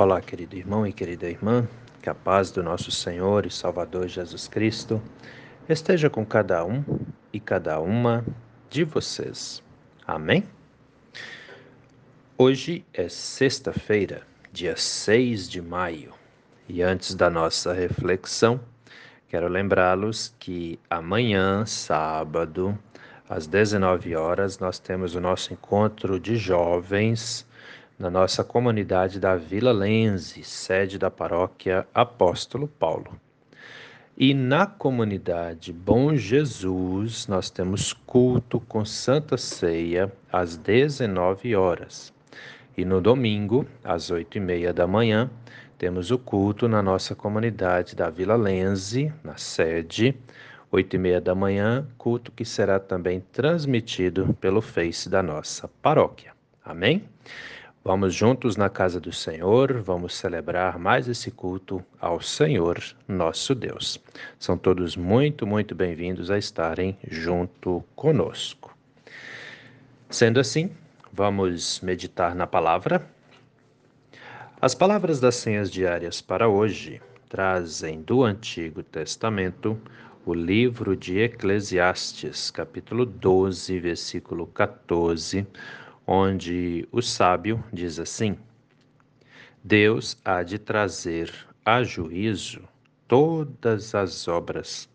Olá, querido irmão e querida irmã, que a paz do nosso Senhor e Salvador Jesus Cristo esteja com cada um e cada uma de vocês. Amém? Hoje é sexta-feira, dia 6 de maio, e antes da nossa reflexão, quero lembrá-los que amanhã, sábado, às 19 horas, nós temos o nosso encontro de jovens na nossa comunidade da Vila Lense, sede da paróquia Apóstolo Paulo. E na comunidade Bom Jesus, nós temos culto com Santa Ceia às 19 horas. E no domingo, às 8 e meia da manhã, temos o culto na nossa comunidade da Vila Lense, na sede, 8 e meia da manhã, culto que será também transmitido pelo Face da nossa paróquia. Amém? Vamos juntos na casa do Senhor, vamos celebrar mais esse culto ao Senhor, nosso Deus. São todos muito, muito bem-vindos a estarem junto conosco. Sendo assim, vamos meditar na palavra. As palavras das senhas diárias para hoje trazem do Antigo Testamento o livro de Eclesiastes, capítulo 12, versículo 14 onde o sábio diz assim: Deus há de trazer a juízo todas as obras,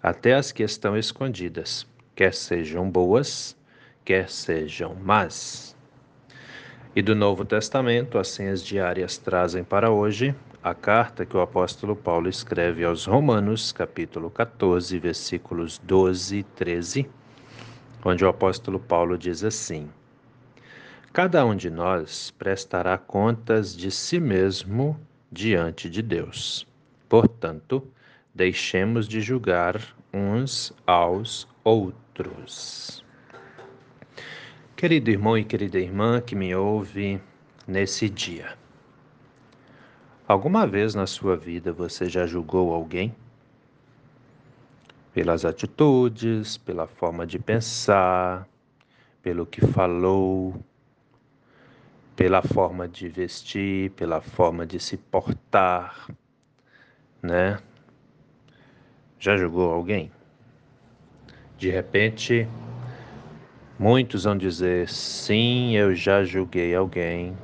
até as que estão escondidas, quer sejam boas, quer sejam más. E do Novo Testamento, as senhas diárias trazem para hoje a carta que o apóstolo Paulo escreve aos Romanos, capítulo 14, versículos 12 e 13, onde o apóstolo Paulo diz assim: Cada um de nós prestará contas de si mesmo diante de Deus. Portanto, deixemos de julgar uns aos outros. Querido irmão e querida irmã que me ouve nesse dia, alguma vez na sua vida você já julgou alguém? Pelas atitudes, pela forma de pensar, pelo que falou, pela forma de vestir, pela forma de se portar, né? Já julgou alguém? De repente, muitos vão dizer: sim, eu já julguei alguém.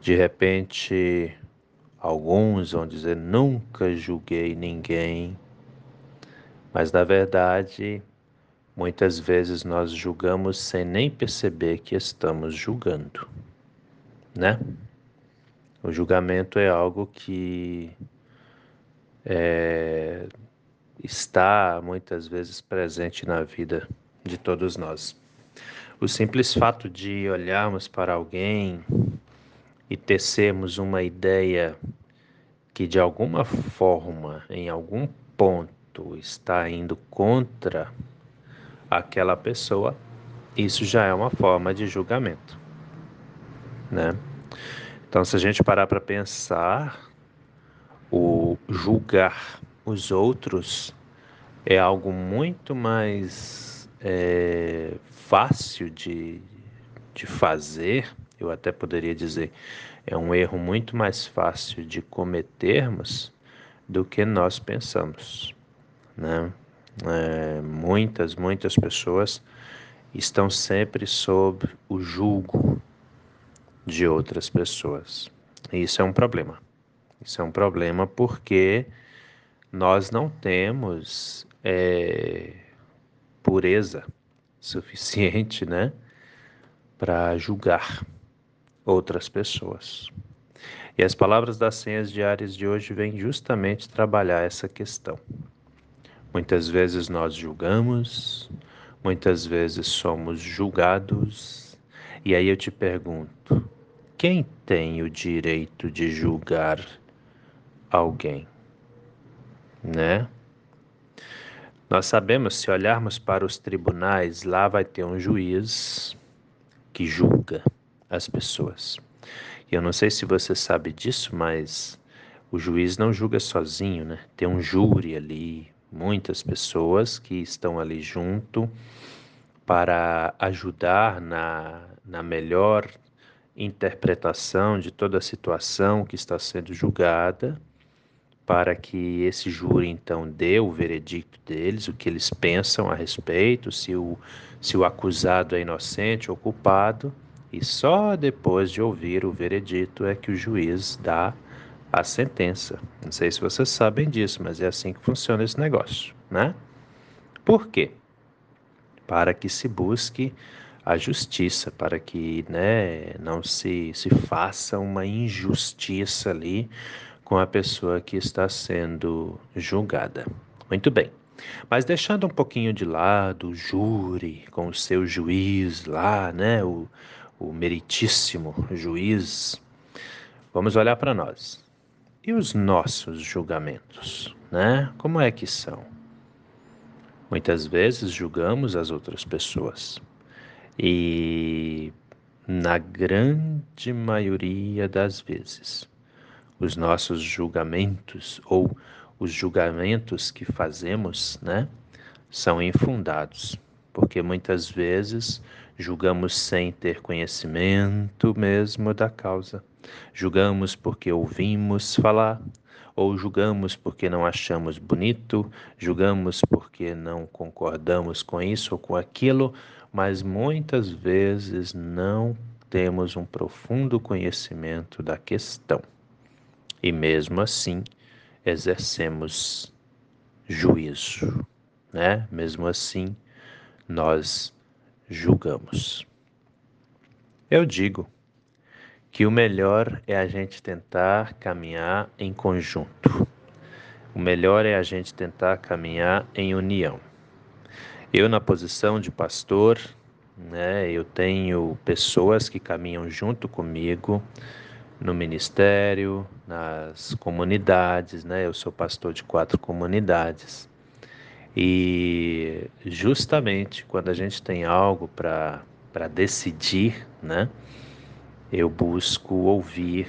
De repente, alguns vão dizer: nunca julguei ninguém. Mas na verdade, muitas vezes nós julgamos sem nem perceber que estamos julgando né? O julgamento é algo que é, está muitas vezes presente na vida de todos nós. O simples fato de olharmos para alguém e tecermos uma ideia que de alguma forma, em algum ponto, está indo contra aquela pessoa, isso já é uma forma de julgamento né? Então, se a gente parar para pensar, o julgar os outros é algo muito mais é, fácil de, de fazer, eu até poderia dizer, é um erro muito mais fácil de cometermos do que nós pensamos, né? É, muitas, muitas pessoas estão sempre sob o julgo de outras pessoas. Isso é um problema. Isso é um problema porque nós não temos é, pureza suficiente, né, para julgar outras pessoas. E as palavras das senhas diárias de hoje vêm justamente trabalhar essa questão. Muitas vezes nós julgamos, muitas vezes somos julgados, e aí eu te pergunto: quem tem o direito de julgar alguém? Né? Nós sabemos, se olharmos para os tribunais, lá vai ter um juiz que julga as pessoas. E eu não sei se você sabe disso, mas o juiz não julga sozinho, né? Tem um júri ali, muitas pessoas que estão ali junto para ajudar na, na melhor interpretação de toda a situação que está sendo julgada, para que esse júri então dê o veredicto deles, o que eles pensam a respeito, se o, se o acusado é inocente ou culpado, e só depois de ouvir o veredito é que o juiz dá a sentença. Não sei se vocês sabem disso, mas é assim que funciona esse negócio, né? Por quê? Para que se busque a justiça, para que né, não se, se faça uma injustiça ali com a pessoa que está sendo julgada. Muito bem. Mas deixando um pouquinho de lado o júri com o seu juiz lá, né, o, o meritíssimo juiz, vamos olhar para nós. E os nossos julgamentos, né? Como é que são? Muitas vezes julgamos as outras pessoas. E na grande maioria das vezes, os nossos julgamentos ou os julgamentos que fazemos, né, são infundados, porque muitas vezes julgamos sem ter conhecimento mesmo da causa. Julgamos porque ouvimos falar, ou julgamos porque não achamos bonito, julgamos porque não concordamos com isso ou com aquilo, mas muitas vezes não temos um profundo conhecimento da questão. E mesmo assim, exercemos juízo, né? Mesmo assim, nós julgamos. Eu digo que o melhor é a gente tentar caminhar em conjunto. O melhor é a gente tentar caminhar em união. Eu, na posição de pastor, né, eu tenho pessoas que caminham junto comigo no ministério, nas comunidades, né? Eu sou pastor de quatro comunidades. E justamente quando a gente tem algo para decidir, né? Eu busco ouvir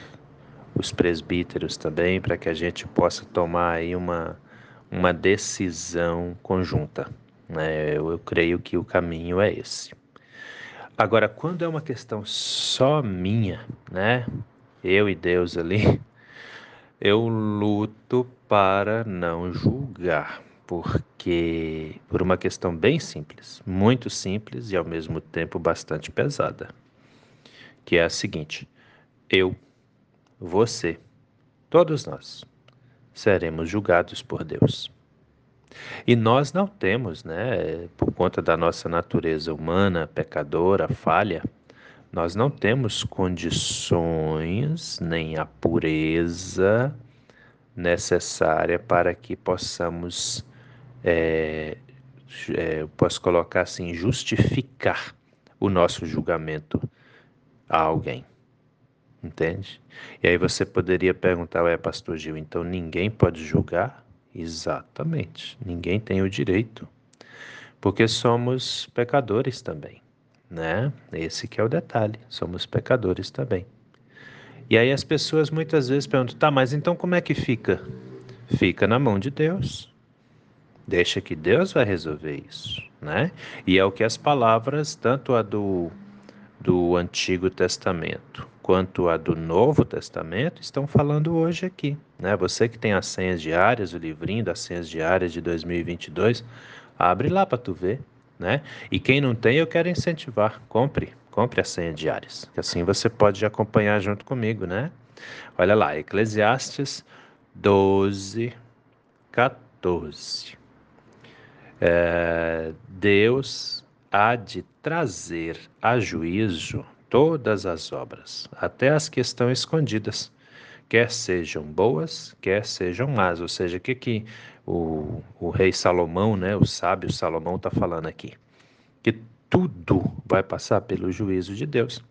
os presbíteros também para que a gente possa tomar aí uma, uma decisão conjunta. Né? Eu, eu creio que o caminho é esse. Agora, quando é uma questão só minha, né? Eu e Deus ali, eu luto para não julgar porque por uma questão bem simples, muito simples e ao mesmo tempo bastante pesada, que é a seguinte: eu, você, todos nós seremos julgados por Deus. E nós não temos, né, por conta da nossa natureza humana, pecadora, falha, nós não temos condições nem a pureza necessária para que possamos é, é, posso colocar assim, justificar o nosso julgamento a alguém. Entende? E aí você poderia perguntar, é pastor Gil, então ninguém pode julgar? Exatamente, ninguém tem o direito, porque somos pecadores também, né? Esse que é o detalhe, somos pecadores também. E aí as pessoas muitas vezes perguntam, tá, mas então como é que fica? Fica na mão de Deus. Deixa que Deus vai resolver isso, né? E é o que as palavras, tanto a do, do Antigo Testamento quanto a do Novo Testamento, estão falando hoje aqui, né? Você que tem as senhas diárias, o livrinho das senhas diárias de 2022, abre lá para tu ver, né? E quem não tem, eu quero incentivar, compre, compre as senhas diárias, que assim você pode acompanhar junto comigo, né? Olha lá, Eclesiastes 12, 14 é, Deus há de trazer a juízo todas as obras, até as que estão escondidas, quer sejam boas, quer sejam más. Ou seja, o que, que o, o rei Salomão, né, o sábio Salomão, está falando aqui? Que tudo vai passar pelo juízo de Deus.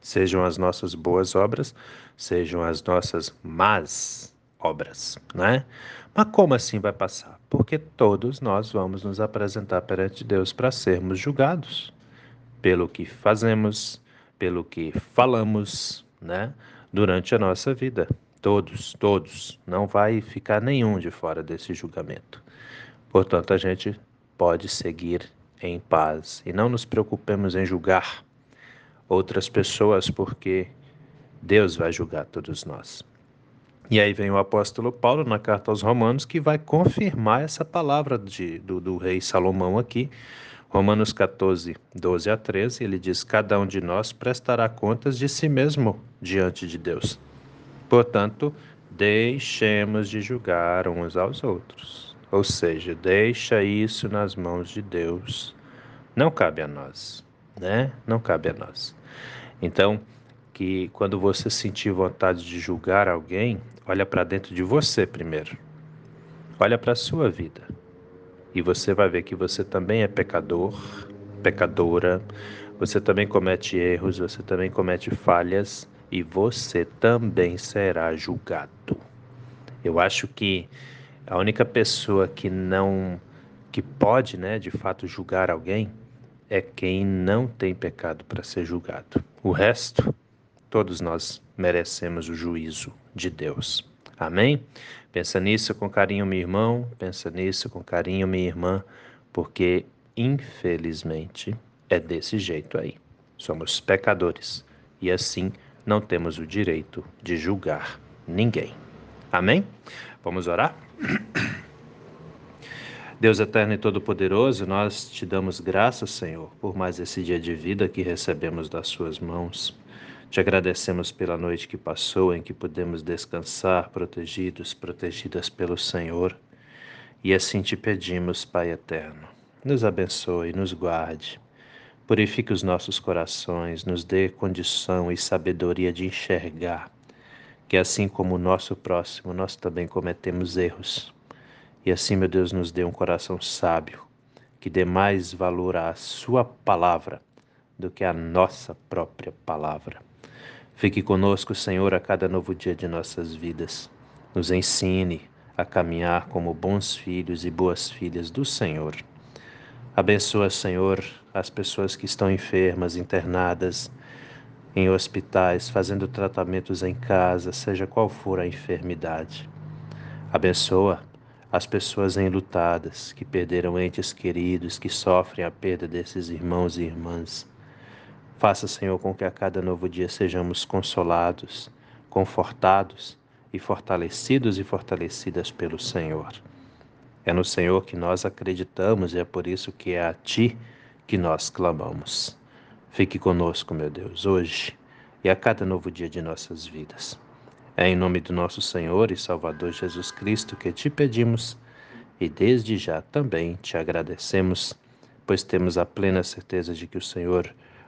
Sejam as nossas boas obras, sejam as nossas más obras, né? Mas como assim vai passar? Porque todos nós vamos nos apresentar perante Deus para sermos julgados pelo que fazemos, pelo que falamos, né? Durante a nossa vida. Todos, todos. Não vai ficar nenhum de fora desse julgamento. Portanto, a gente pode seguir em paz e não nos preocupemos em julgar outras pessoas, porque Deus vai julgar todos nós. E aí vem o apóstolo Paulo na carta aos Romanos que vai confirmar essa palavra de, do, do rei Salomão aqui. Romanos 14, 12 a 13, ele diz: Cada um de nós prestará contas de si mesmo diante de Deus. Portanto, deixemos de julgar uns aos outros. Ou seja, deixa isso nas mãos de Deus. Não cabe a nós, né? Não cabe a nós. Então, que quando você sentir vontade de julgar alguém, olha para dentro de você primeiro. Olha para a sua vida. E você vai ver que você também é pecador, pecadora, você também comete erros, você também comete falhas e você também será julgado. Eu acho que a única pessoa que não que pode, né, de fato julgar alguém é quem não tem pecado para ser julgado. O resto Todos nós merecemos o juízo de Deus. Amém? Pensa nisso com carinho, meu irmão, pensa nisso com carinho, minha irmã, porque infelizmente é desse jeito aí. Somos pecadores e assim não temos o direito de julgar ninguém. Amém? Vamos orar? Deus eterno e todo-poderoso, nós te damos graças, Senhor, por mais esse dia de vida que recebemos das Suas mãos. Te agradecemos pela noite que passou, em que pudemos descansar, protegidos, protegidas pelo Senhor. E assim te pedimos, Pai eterno, nos abençoe, nos guarde, purifique os nossos corações, nos dê condição e sabedoria de enxergar que, assim como o nosso próximo, nós também cometemos erros. E assim, meu Deus, nos dê um coração sábio, que dê mais valor à Sua palavra do que à nossa própria palavra. Fique conosco, Senhor, a cada novo dia de nossas vidas. Nos ensine a caminhar como bons filhos e boas filhas do Senhor. Abençoa, Senhor, as pessoas que estão enfermas, internadas em hospitais, fazendo tratamentos em casa, seja qual for a enfermidade. Abençoa as pessoas enlutadas que perderam entes queridos, que sofrem a perda desses irmãos e irmãs. Faça, Senhor, com que a cada novo dia sejamos consolados, confortados e fortalecidos e fortalecidas pelo Senhor. É no Senhor que nós acreditamos e é por isso que é a Ti que nós clamamos. Fique conosco, meu Deus, hoje e a cada novo dia de nossas vidas. É em nome do nosso Senhor e Salvador Jesus Cristo que te pedimos e desde já também te agradecemos, pois temos a plena certeza de que o Senhor